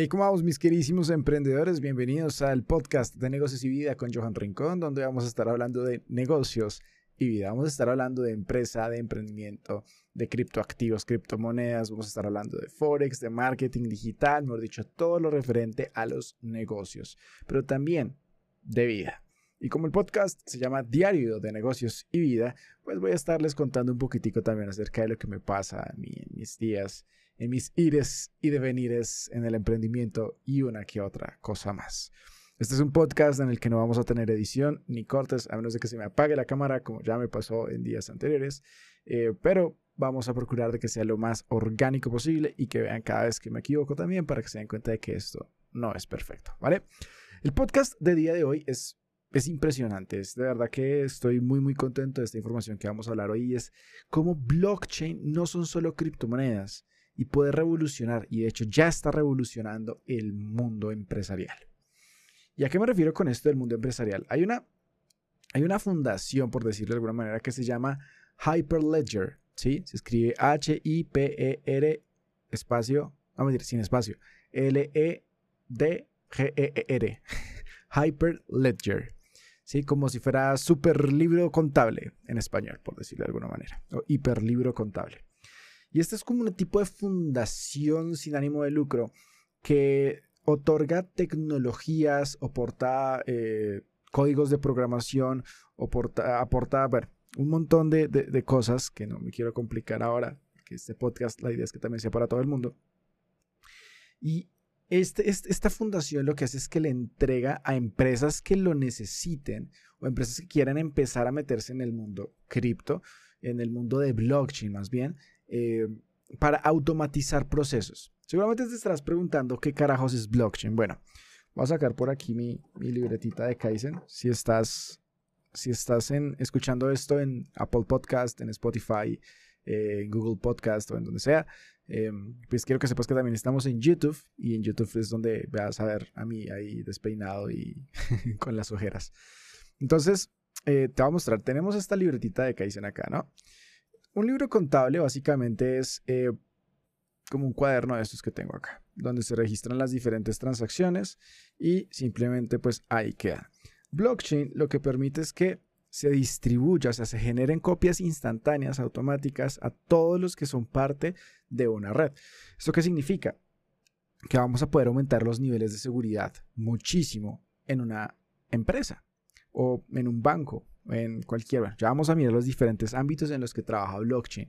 Hey, ¿cómo vamos mis queridísimos emprendedores? Bienvenidos al podcast de negocios y vida con Johan Rincón, donde vamos a estar hablando de negocios y vida. Vamos a estar hablando de empresa, de emprendimiento, de criptoactivos, criptomonedas, vamos a estar hablando de forex, de marketing digital, mejor dicho, todo lo referente a los negocios, pero también de vida. Y como el podcast se llama Diario de Negocios y Vida, pues voy a estarles contando un poquitico también acerca de lo que me pasa en mis días en mis ires y devenires en el emprendimiento y una que otra cosa más. Este es un podcast en el que no vamos a tener edición ni cortes, a menos de que se me apague la cámara, como ya me pasó en días anteriores, eh, pero vamos a procurar de que sea lo más orgánico posible y que vean cada vez que me equivoco también para que se den cuenta de que esto no es perfecto, ¿vale? El podcast de día de hoy es, es impresionante, es de verdad que estoy muy muy contento de esta información que vamos a hablar hoy, es cómo blockchain no son solo criptomonedas, y puede revolucionar, y de hecho ya está revolucionando el mundo empresarial. ¿Y a qué me refiero con esto del mundo empresarial? Hay una, hay una fundación, por decirlo de alguna manera, que se llama Hyperledger, ¿sí? Se escribe H-I-P-E-R espacio, vamos a decir sin espacio, L-E-D-G-E-R, Hyperledger, ¿sí? Como si fuera super libro contable en español, por decirlo de alguna manera, o hiperlibro contable. Y este es como un tipo de fundación sin ánimo de lucro que otorga tecnologías, aporta eh, códigos de programación, aporta, un montón de, cosas que no me quiero complicar ahora, que este podcast la idea es que también sea para todo el mundo. Y este, esta fundación lo que hace es que le entrega a empresas que lo necesiten o empresas que quieran empezar a meterse en el mundo cripto, en el mundo de blockchain más bien, eh, para automatizar procesos. Seguramente te estarás preguntando qué carajos es blockchain. Bueno, voy a sacar por aquí mi, libretita de Kaizen. Si estás, si estás en, escuchando esto en Apple Podcast, en Spotify, eh, en Google Podcast o en donde sea, eh, pues quiero que sepas que también estamos en YouTube y en YouTube es donde vas a ver a mí ahí despeinado y con las ojeras. Entonces, te voy a mostrar, tenemos esta libretita de Kaizen acá, ¿no? Un libro contable básicamente es eh, como un cuaderno de estos que tengo acá, donde se registran las diferentes transacciones y simplemente pues ahí queda. Blockchain lo que permite es que se distribuya, o sea, se generen copias instantáneas, automáticas a todos los que son parte de una red. ¿Esto qué significa? Que vamos a poder aumentar los niveles de seguridad muchísimo en una empresa o en un banco en cualquiera. Ya vamos a mirar los diferentes ámbitos en los que trabaja blockchain.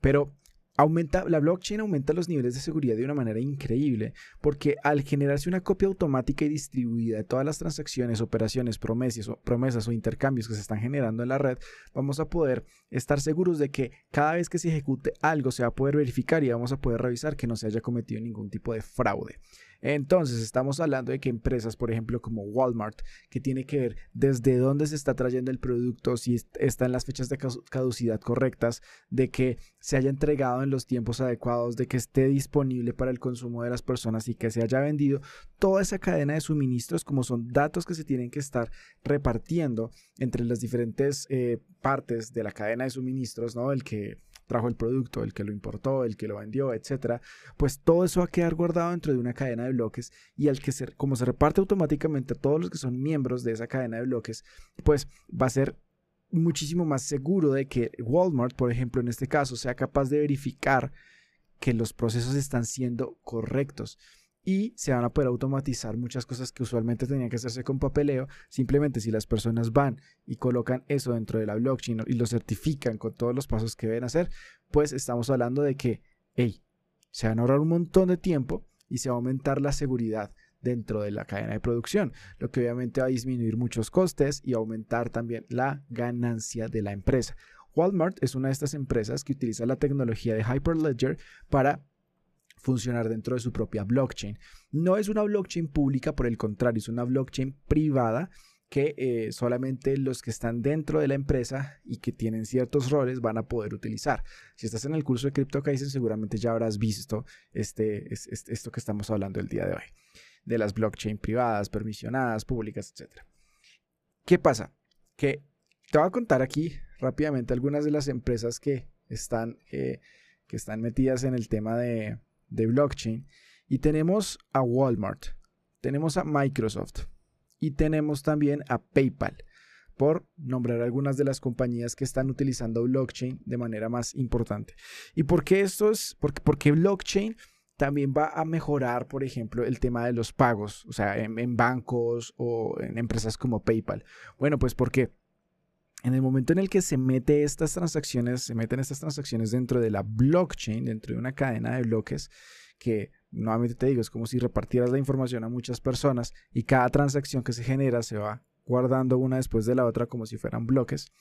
Pero Aumenta, la blockchain aumenta los niveles de seguridad de una manera increíble, porque al generarse una copia automática y distribuida de todas las transacciones, operaciones, promesas o, promesas o intercambios que se están generando en la red, vamos a poder estar seguros de que cada vez que se ejecute algo se va a poder verificar y vamos a poder revisar que no se haya cometido ningún tipo de fraude. Entonces, estamos hablando de que empresas, por ejemplo, como Walmart, que tiene que ver desde dónde se está trayendo el producto, si está en las fechas de caducidad correctas, de que se haya entregado en los tiempos adecuados, de que esté disponible para el consumo de las personas y que se haya vendido, toda esa cadena de suministros, como son datos que se tienen que estar repartiendo entre las diferentes eh, partes de la cadena de suministros, ¿no? El que trajo el producto, el que lo importó, el que lo vendió, etcétera, pues todo eso va a quedar guardado dentro de una cadena de bloques y al que se, como se reparte automáticamente a todos los que son miembros de esa cadena de bloques, pues va a ser muchísimo más seguro de que Walmart, por ejemplo, en este caso, sea capaz de verificar que los procesos están siendo correctos y se van a poder automatizar muchas cosas que usualmente tenían que hacerse con papeleo. Simplemente si las personas van y colocan eso dentro de la blockchain y lo certifican con todos los pasos que deben hacer, pues estamos hablando de que, hey, se van a ahorrar un montón de tiempo y se va a aumentar la seguridad dentro de la cadena de producción, lo que obviamente va a disminuir muchos costes y aumentar también la ganancia de la empresa. Walmart es una de estas empresas que utiliza la tecnología de Hyperledger para funcionar dentro de su propia blockchain. No es una blockchain pública, por el contrario, es una blockchain privada que eh, solamente los que están dentro de la empresa y que tienen ciertos roles van a poder utilizar. Si estás en el curso de CryptoKaizen, seguramente ya habrás visto este, esto que estamos hablando el día de hoy, de las blockchain privadas, permisionadas, públicas, etc. ¿Qué pasa? Que te voy a contar aquí rápidamente algunas de las empresas que están, que están metidas en el tema de, de blockchain Y tenemos a Walmart, tenemos a Microsoft y tenemos también a PayPal, por nombrar algunas de las compañías que están utilizando blockchain de manera más importante. ¿Y por qué esto es? Porque, porque blockchain también va a mejorar, por ejemplo, el tema de los pagos, o sea, en, bancos o en empresas como PayPal. Bueno, pues porque en el momento en el que se mete estas transacciones, se meten estas transacciones dentro de la blockchain, dentro de una cadena de bloques, que nuevamente te digo, es como si repartieras la información a muchas personas y cada transacción que se genera se va guardando una después de la otra como si fueran bloques.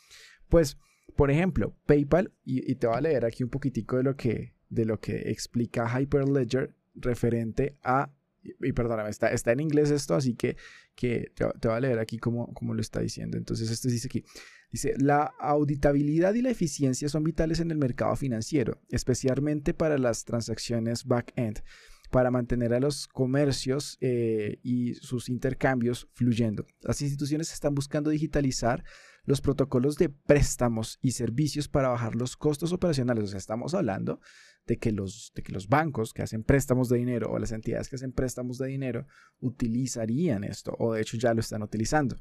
Pues, por ejemplo, PayPal, y, te voy a leer aquí un poquitico de lo que, de lo que explica Hyperledger referente a y perdóname, está, está en inglés esto, así que, que te, te, voy a leer aquí cómo, cómo, lo está diciendo. Entonces, esto dice aquí, dice, la auditabilidad y la eficiencia son vitales en el mercado financiero, especialmente para las transacciones back-end, para mantener a los comercios eh, y sus intercambios fluyendo. Las instituciones están buscando digitalizar los protocolos de préstamos y servicios para bajar los costos operacionales. O sea, estamos hablando de que los, de que los bancos que hacen préstamos de dinero o las entidades que hacen préstamos de dinero utilizarían esto o de hecho ya lo están utilizando.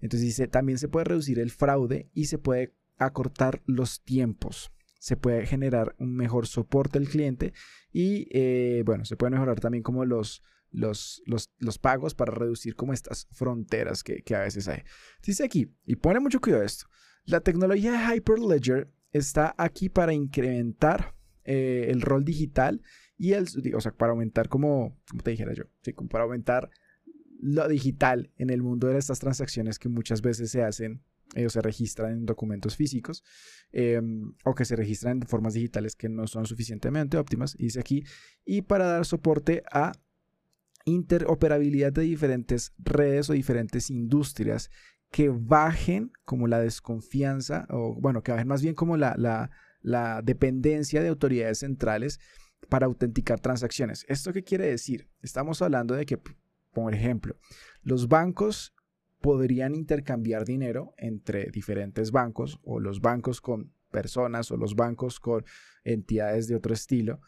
Entonces dice, también se puede reducir el fraude y se puede acortar los tiempos. Se puede generar un mejor soporte al cliente y, eh, bueno, se puede mejorar también como los, los, los, pagos para reducir como estas fronteras que, que a veces hay. Dice aquí, y pone mucho cuidado esto, la tecnología de Hyperledger está aquí para incrementar eh, el rol digital y el, o sea, para aumentar como, como te dijera yo, para aumentar lo digital en el mundo de estas transacciones que muchas veces se hacen eh, o se registran en documentos físicos em, o que se registran en formas digitales que no son suficientemente óptimas, dice aquí, y para dar soporte a interoperabilidad de diferentes redes o diferentes industrias que bajen como la desconfianza, o bueno, que bajen más bien como la, la dependencia de autoridades centrales para autenticar transacciones. ¿Esto qué quiere decir? Estamos hablando de que, por ejemplo, los bancos podrían intercambiar dinero entre diferentes bancos o los bancos con personas o los bancos con entidades de otro estilo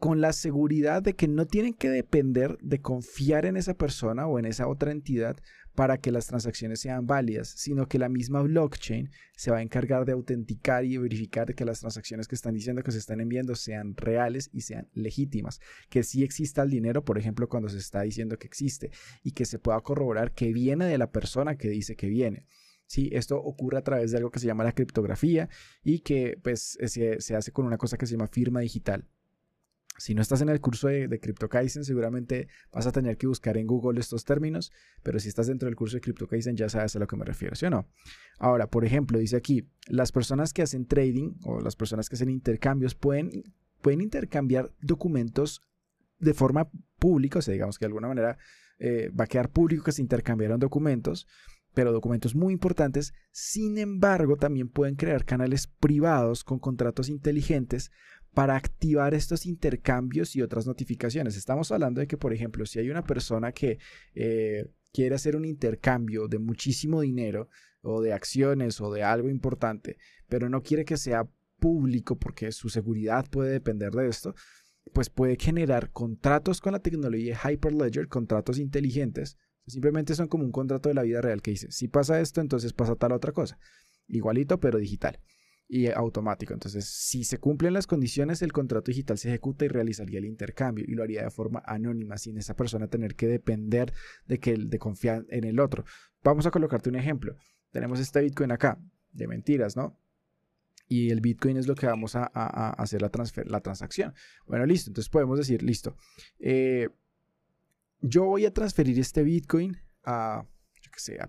con la seguridad de que no tienen que depender de confiar en esa persona o en esa otra entidad para que las transacciones sean válidas, sino que la misma blockchain se va a encargar de autenticar y verificar que las transacciones que están diciendo que se están enviando sean reales y sean legítimas, que sí exista el dinero, por ejemplo, cuando se está diciendo que existe y que se pueda corroborar que viene de la persona que dice que viene. Sí, esto ocurre a través de algo que se llama la criptografía y que pues se, se hace con una cosa que se llama firma digital. Si no estás en el curso de, de CryptoKaizen, seguramente vas a tener que buscar en Google estos términos, pero si estás dentro del curso de CryptoKaizen ya sabes a lo que me refiero, ¿sí o no? Ahora, por ejemplo, dice aquí, las personas que hacen trading o las personas que hacen intercambios pueden, pueden intercambiar documentos de forma pública, o sea, digamos que de alguna manera eh, va a quedar público que se intercambiaron documentos, pero documentos muy importantes. Sin embargo, también pueden crear canales privados con contratos inteligentes para activar estos intercambios y otras notificaciones. Estamos hablando de que, por ejemplo, si hay una persona que eh, quiere hacer un intercambio de muchísimo dinero o de acciones o de algo importante, pero no quiere que sea público porque su seguridad puede depender de esto, pues puede generar contratos con la tecnología Hyperledger, contratos inteligentes. Simplemente son como un contrato de la vida real que dice, si pasa esto, entonces pasa tal otra cosa. Igualito, pero digital y automático. Entonces, si se cumplen las condiciones, el contrato digital se ejecuta y realizaría el intercambio y lo haría de forma anónima, sin esa persona tener que depender de, que, de confiar en el otro. Vamos a colocarte un ejemplo. Tenemos este Bitcoin acá, de mentiras, ¿no? Y el Bitcoin es lo que vamos a, hacer la, transfer, la transacción. Bueno, listo. Entonces podemos decir, listo. Eh, yo voy a transferir este Bitcoin a,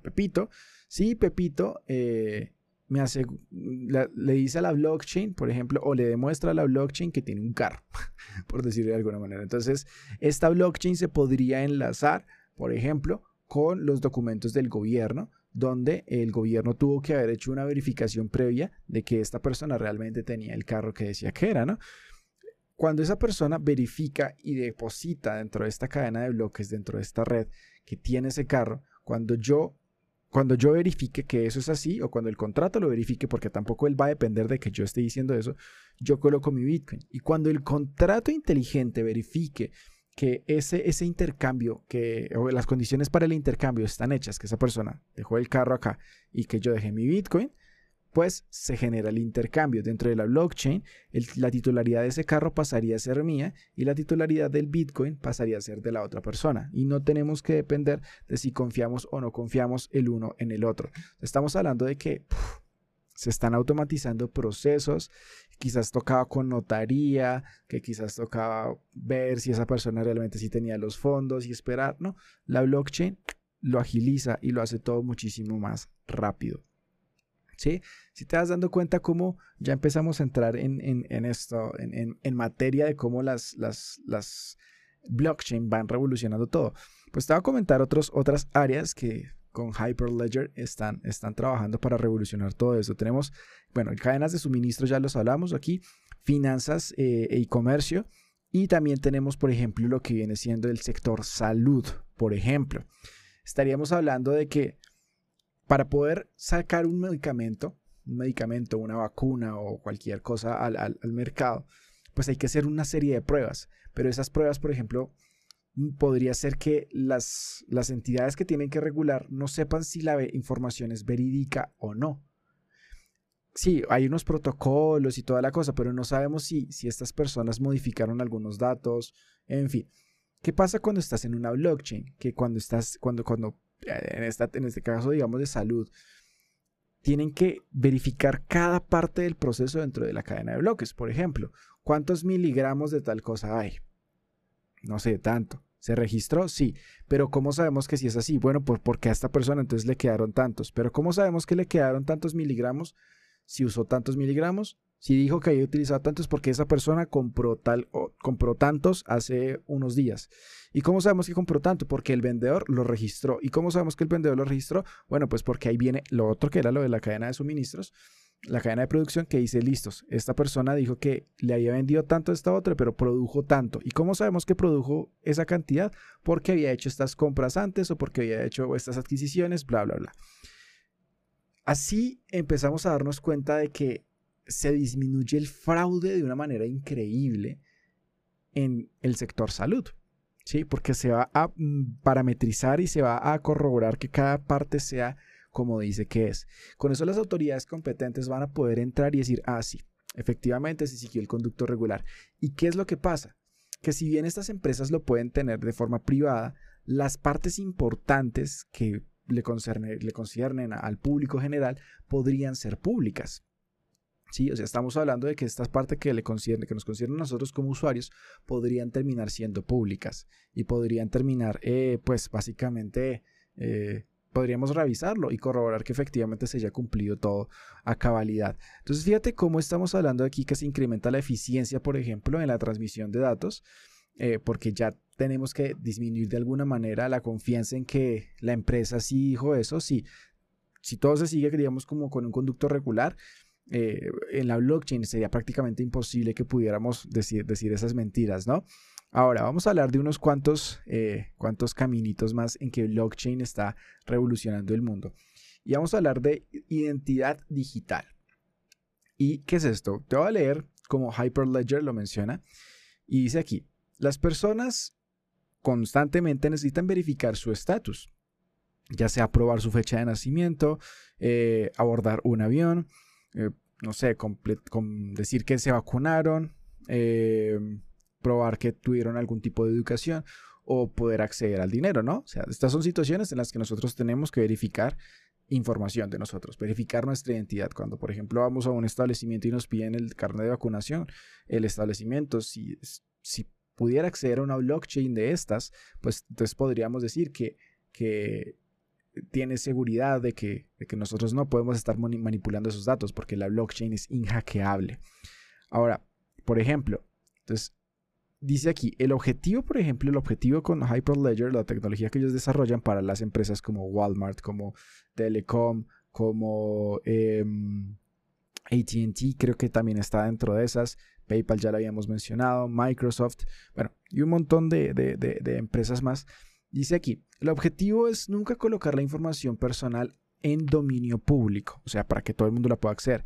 Pepito. Sí, Pepito. Eh, me hace, le dice a la blockchain, por ejemplo, o le demuestra a la blockchain que tiene un carro, por decirlo de alguna manera. Entonces, esta blockchain se podría enlazar, por ejemplo, con los documentos del gobierno, donde el gobierno tuvo que haber hecho una verificación previa de que esta persona realmente tenía el carro que decía que era, ¿no? Cuando esa persona verifica y deposita dentro de esta cadena de bloques, dentro de esta red que tiene ese carro, cuando yo cuando yo verifique que eso es así o cuando el contrato lo verifique, porque tampoco él va a depender de que yo esté diciendo eso, yo coloco mi Bitcoin. Y cuando el contrato inteligente verifique que ese, ese intercambio, que, o las condiciones para el intercambio están hechas, que esa persona dejó el carro acá y que yo dejé mi Bitcoin, pues se genera el intercambio. Dentro de la blockchain, la titularidad de ese carro pasaría a ser mía y la titularidad del Bitcoin pasaría a ser de la otra persona. Y no tenemos que depender de si confiamos o no confiamos el uno en el otro. Estamos hablando de que se están automatizando procesos, quizás tocaba con notaría, que quizás tocaba ver si esa persona realmente sí tenía los fondos y esperar, ¿no? La blockchain lo agiliza y lo hace todo muchísimo más rápido. ¿Sí? Si te das dando cuenta cómo ya empezamos a entrar en, esto, en, materia de cómo las, las, las blockchain van revolucionando todo. Pues te voy a comentar otras áreas que con Hyperledger están, están trabajando para revolucionar todo eso. Tenemos, bueno, cadenas de suministro, ya los hablamos aquí, finanzas eh, e comercio. Y también tenemos, por ejemplo, lo que viene siendo el sector salud, por ejemplo. Estaríamos hablando de que para poder sacar un medicamento, un medicamento, una vacuna o cualquier cosa al, mercado, pues hay que hacer una serie de pruebas. Pero esas pruebas, por ejemplo, podría ser que las, las entidades que tienen que regular no sepan si la información es verídica o no. Sí, hay unos protocolos y toda la cosa, pero no sabemos si, si estas personas modificaron algunos datos, en fin. ¿Qué pasa cuando estás en una blockchain? Que cuando estás, cuando, cuando, en, esta, en este caso, digamos, de salud, tienen que verificar cada parte del proceso dentro de la cadena de bloques. Por ejemplo, ¿cuántos miligramos de tal cosa hay? no sé, tanto. ¿Se registró? Sí. Pero ¿cómo sabemos que si es así? Bueno, pues porque a esta persona entonces le quedaron tantos. Pero ¿cómo sabemos que le quedaron tantos miligramos? Si usó tantos miligramos. Si dijo que había utilizado tantos porque esa persona compró, tal, compró tantos hace unos días. ¿Y cómo sabemos que compró tanto? Porque el vendedor lo registró. ¿Y cómo sabemos que el vendedor lo registró? Bueno, pues porque ahí viene lo otro que era lo de la cadena de suministros la cadena de producción que dice, listos, esta persona dijo que le había vendido tanto a esta otra, pero produjo tanto. ¿Y cómo sabemos que produjo esa cantidad? Porque había hecho estas compras antes o porque había hecho estas adquisiciones, bla, bla, bla. Así empezamos a darnos cuenta de que se disminuye el fraude de una manera increíble en el sector salud. ¿sí? Porque se va a mm, parametrizar y se va a corroborar que cada parte sea como dice que es. Con eso las autoridades competentes van a poder entrar y decir, ah, sí, efectivamente se siguió el conducto regular. ¿Y qué es lo que pasa? Que si bien estas empresas lo pueden tener de forma privada, las partes importantes que le, concerne, le conciernen al público general podrían ser públicas. Sí, o sea, estamos hablando de que estas partes que le concierne, que nos conciernen a nosotros como usuarios, podrían terminar siendo públicas y podrían terminar, eh, pues, básicamente eh, podríamos revisarlo y corroborar que efectivamente se haya cumplido todo a cabalidad. Entonces, fíjate cómo estamos hablando aquí que se incrementa la eficiencia, por ejemplo, en la transmisión de datos, eh, porque ya tenemos que disminuir de alguna manera la confianza en que la empresa sí dijo eso. Si, si todo se sigue, digamos, como con un conducto regular, eh, en la blockchain sería prácticamente imposible que pudiéramos decir, esas mentiras, ¿no? Ahora, vamos a hablar de unos cuantos, eh, cuantos caminitos más en que blockchain está revolucionando el mundo. Y vamos a hablar de identidad digital. ¿Y qué es esto? Te voy a leer como Hyperledger lo menciona. Y dice aquí, las personas constantemente necesitan verificar su estatus, ya sea probar su fecha de nacimiento, eh, abordar un avión, eh, no sé, decir que se vacunaron, probar que tuvieron algún tipo de educación o poder acceder al dinero, ¿no? O sea, estas son situaciones en las que nosotros tenemos que verificar información de nosotros, verificar nuestra identidad. Cuando, por ejemplo, vamos a un establecimiento y nos piden el carnet de vacunación, el establecimiento, si, si pudiera acceder a una blockchain de estas, pues entonces podríamos decir que, que tiene seguridad de que, de que nosotros no podemos estar manipulando esos datos porque la blockchain es inhackeable. Ahora, por ejemplo, entonces dice aquí, el objetivo, por ejemplo, el objetivo con Hyperledger, la tecnología que ellos desarrollan para las empresas como Walmart, como Telecom, como em, ATT, creo que también está dentro de esas. PayPal ya lo habíamos mencionado, Microsoft, bueno, y un montón de, de empresas más. Dice aquí, el objetivo es nunca colocar la información personal en dominio público, o sea, para que todo el mundo la pueda acceder.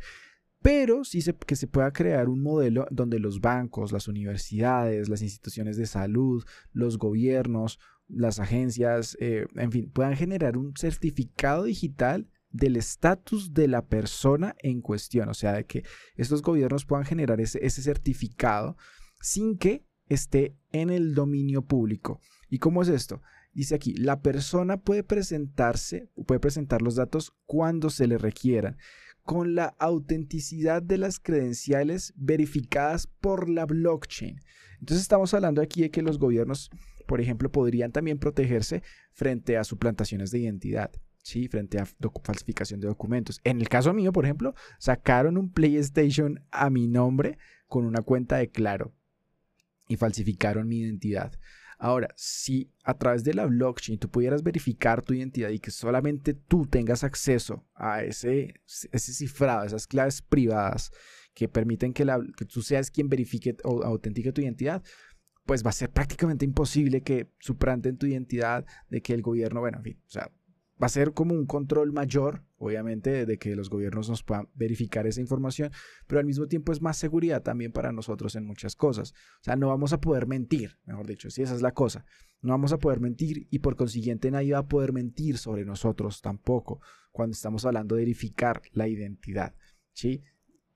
pero sí que se pueda crear un modelo donde los bancos, las universidades, las instituciones de salud, los gobiernos, las agencias, eh, en fin, puedan generar un certificado digital del estatus de la persona en cuestión, o sea, de que estos gobiernos puedan generar ese, ese certificado sin que esté en el dominio público. ¿Y cómo es esto? Dice aquí, la persona puede presentarse, puede presentar los datos cuando se le requieran, con la autenticidad de las credenciales verificadas por la blockchain. Entonces estamos hablando aquí de que los gobiernos, por ejemplo, podrían también protegerse frente a suplantaciones de identidad. ¿sí? frente a falsificación de documentos. En el caso mío, por ejemplo, sacaron un PlayStation a mi nombre con una cuenta de Claro y falsificaron mi identidad. Ahora, si a través de la blockchain tú pudieras verificar tu identidad y que solamente tú tengas acceso a ese, ese cifrado, esas claves privadas que permiten que, la, que tú seas quien verifique o autentique tu identidad, pues va a ser prácticamente imposible que suplanten tu identidad, de que el gobierno, bueno, en fin, o sea, va a ser como un control mayor, obviamente, de que los gobiernos nos puedan verificar esa información, pero al mismo tiempo es más seguridad también para nosotros en muchas cosas. O sea, no vamos a poder mentir, mejor dicho, si esa es la cosa. No vamos a poder mentir y por consiguiente nadie va a poder mentir sobre nosotros tampoco cuando estamos hablando de verificar la identidad. ¿Sí?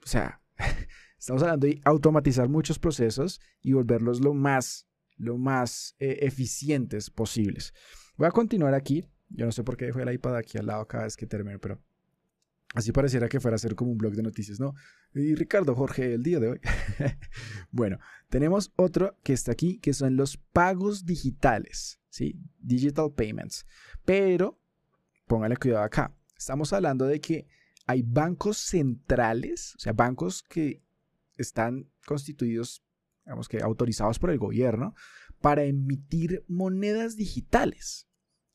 O sea, estamos hablando de automatizar muchos procesos y volverlos lo más, lo más eh, eficientes posibles. Voy a continuar aquí yo no sé por qué dejo el iPad aquí al lado cada vez que termine, pero así pareciera que fuera a ser como un blog de noticias, ¿no? Y Ricardo Jorge, el día de hoy. bueno, tenemos otro que está aquí, que son los pagos digitales, ¿sí? Digital payments. Pero, póngale cuidado acá. Estamos hablando de que hay bancos centrales, o sea, bancos que están constituidos, digamos que autorizados por el gobierno, para emitir monedas digitales.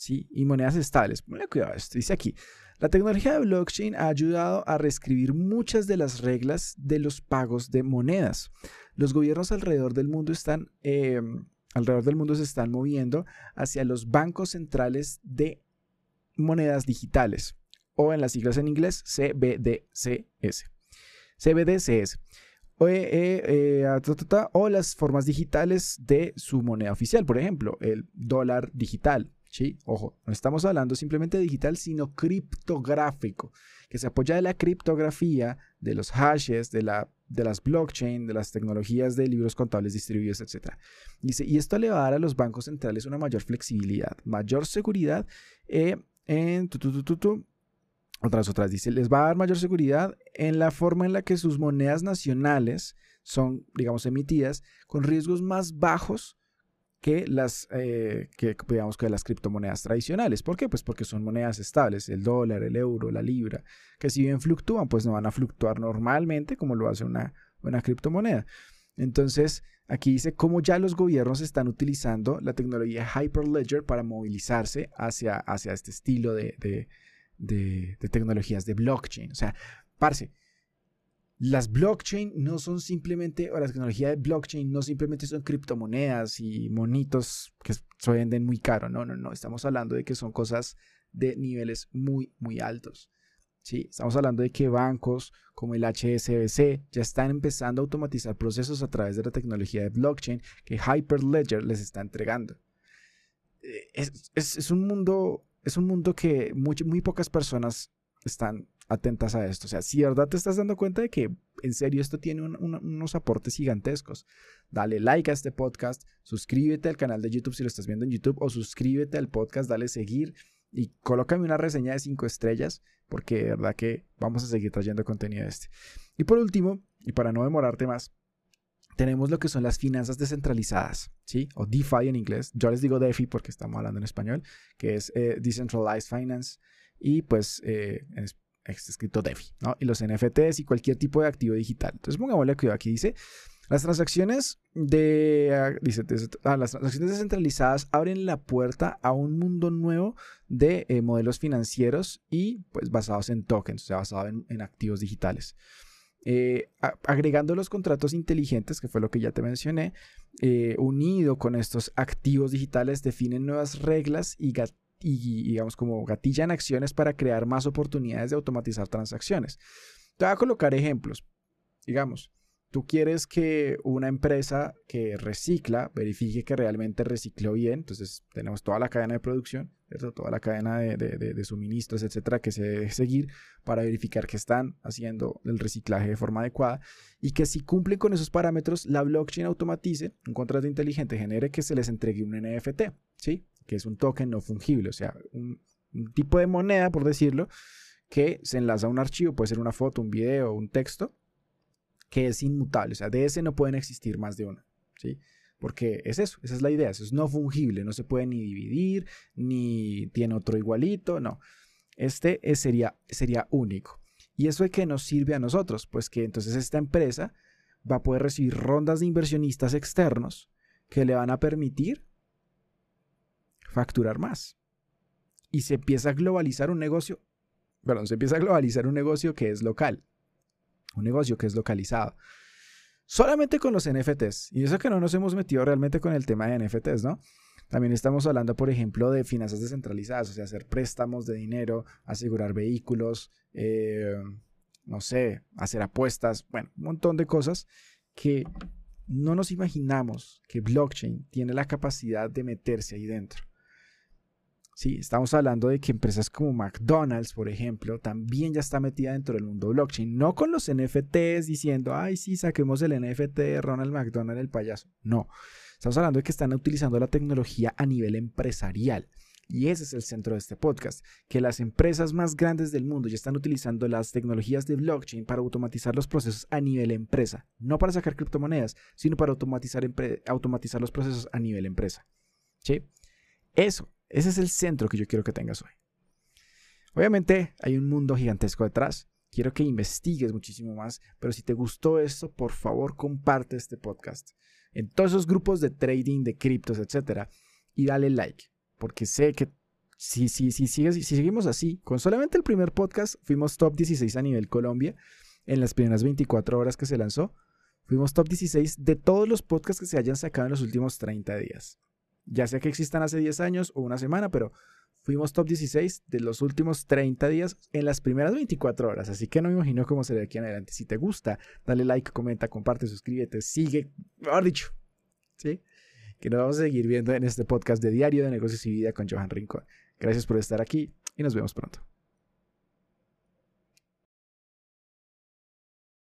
¿Sí? y monedas estables. Cuidado esto. Dice aquí, la tecnología de blockchain ha ayudado a reescribir muchas de las reglas de los pagos de monedas. Los gobiernos alrededor del mundo están... Em, alrededor del mundo se están moviendo hacia los bancos centrales de monedas digitales, o en las siglas en inglés CBDCS. CBDCS. O, eh, eh, o las formas digitales de su moneda oficial, por ejemplo, el dólar digital, ¿sí? Ojo, no estamos hablando simplemente de digital, sino criptográfico, que se apoya de la criptografía, de los hashes, de, la, de las blockchain, de las tecnologías de libros contables distribuidos, etc. Dice, y esto le va a dar a los bancos centrales una mayor flexibilidad, mayor seguridad eh, en... otras, otras, dice, les va a dar mayor seguridad en la forma en la que sus monedas nacionales son, digamos, emitidas con riesgos más bajos que las, eh, que, que las criptomonedas tradicionales. ¿Por qué? Pues porque son monedas estables, el dólar, el euro, la libra, que si bien fluctúan, pues no van a fluctuar normalmente como lo hace una, una criptomoneda. Entonces, aquí dice cómo ya los gobiernos están utilizando la tecnología Hyperledger para movilizarse hacia, hacia este estilo de, de, de, de tecnologías de blockchain. O sea, parce, las blockchain no son simplemente, o la tecnología de blockchain no simplemente son criptomonedas y monitos que se venden muy caro. No, no, no. Estamos hablando de que son cosas de niveles muy, muy altos. ¿sí? Estamos hablando de que bancos como el HSBC ya están empezando a automatizar procesos a través de la tecnología de blockchain que Hyperledger les está entregando. Eh, es, un, mundo, es un mundo que muy, muy pocas personas están atentas a esto. O sea, si de verdad te estás dando cuenta de que en serio esto tiene unos aportes gigantescos, dale like a este podcast, suscríbete al canal de YouTube si lo estás viendo en YouTube o suscríbete al podcast, dale seguir y colócame una reseña de 5 estrellas porque de verdad que vamos a seguir trayendo contenido de este. Y por último, y para no demorarte más, tenemos lo que son las finanzas descentralizadas, ¿sí? O DeFi en inglés. Yo les digo DeFi porque estamos hablando en español, que es eh, Decentralized Finance. Y pues eh, escrito DeFi, ¿no? Y los NFTs y cualquier tipo de activo digital. Entonces pongámosle cuidado aquí, dice, las transacciones de, ah, dice, ah, las transacciones descentralizadas abren la puerta a un mundo nuevo de eh, modelos financieros y pues basados en tokens, o sea, basados en, activos digitales. Eh, agregando los contratos inteligentes, que fue lo que ya te mencioné, eh, unido con estos activos digitales, definen nuevas reglas y y digamos como gatillan acciones para crear más oportunidades de automatizar transacciones. Te voy a colocar ejemplos. Digamos, tú quieres que una empresa que recicla verifique que realmente recicló bien, entonces tenemos toda la cadena de producción, toda la cadena de, suministros, etcétera, que se debe seguir para verificar que están haciendo el reciclaje de forma adecuada y que si cumplen con esos parámetros, la blockchain automatice un contrato inteligente, genere que se les entregue un NFT, ¿sí? Que es un token no fungible, o sea, un, tipo de moneda, por decirlo, que se enlaza a un archivo, puede ser una foto, un video, un texto, que es inmutable. O sea, de ese no pueden existir más de uno. ¿sí? Porque es eso, esa es la idea. Eso es no fungible, no se puede ni dividir, ni tiene otro igualito, no. Este sería, sería único. ¿Y eso de qué nos sirve a nosotros? Pues que entonces esta empresa va a poder recibir rondas de inversionistas externos que le van a permitir facturar más. Y se empieza a globalizar un negocio, perdón, se empieza a globalizar un negocio que es local un negocio que es localizado. Solamente con los NFTs. Y eso que no nos hemos metido realmente con el tema de NFTs, ¿no? También estamos hablando, por ejemplo, de finanzas descentralizadas, o sea, hacer préstamos de dinero, asegurar vehículos, eh, no sé, hacer apuestas, bueno, un montón de cosas que no nos imaginamos que blockchain tiene la capacidad de meterse ahí dentro. Sí, estamos hablando de que empresas como McDonald's, por ejemplo, también ya está metida dentro del mundo blockchain. No con los NFTs diciendo, ay, sí, saquemos el NFT de Ronald McDonald, el payaso. No. Estamos hablando de que están utilizando la tecnología a nivel empresarial. Y ese es el centro de este podcast, que las empresas más grandes del mundo ya están utilizando las tecnologías de blockchain para automatizar los procesos a nivel empresa. No para sacar criptomonedas, sino para automatizar, automatizar los procesos a nivel empresa. ¿Sí? Eso ese es el centro que yo quiero que tengas hoy. Obviamente hay un mundo gigantesco detrás. Quiero que investigues muchísimo más, pero si te gustó esto, por favor comparte este podcast en todos esos grupos de trading, de criptos, etcétera, y dale like, porque sé que si, si, si, sigues, si seguimos así, con solamente el primer podcast, fuimos top 16 a nivel Colombia en las primeras 24 horas que se lanzó. Fuimos top 16 de todos los podcasts que se hayan sacado en los últimos 30 días ya sea que existan hace 10 años o una semana, pero fuimos top 16 de los últimos 30 días en las primeras 24 horas. Así que no me imagino cómo será aquí en adelante. Si te gusta, dale like, comenta, comparte, suscríbete, sigue, mejor dicho, ¿sí? Que nos vamos a seguir viendo en este podcast de Diario de Negocios y Vida con Johan Rincón. Gracias por estar aquí y nos vemos pronto.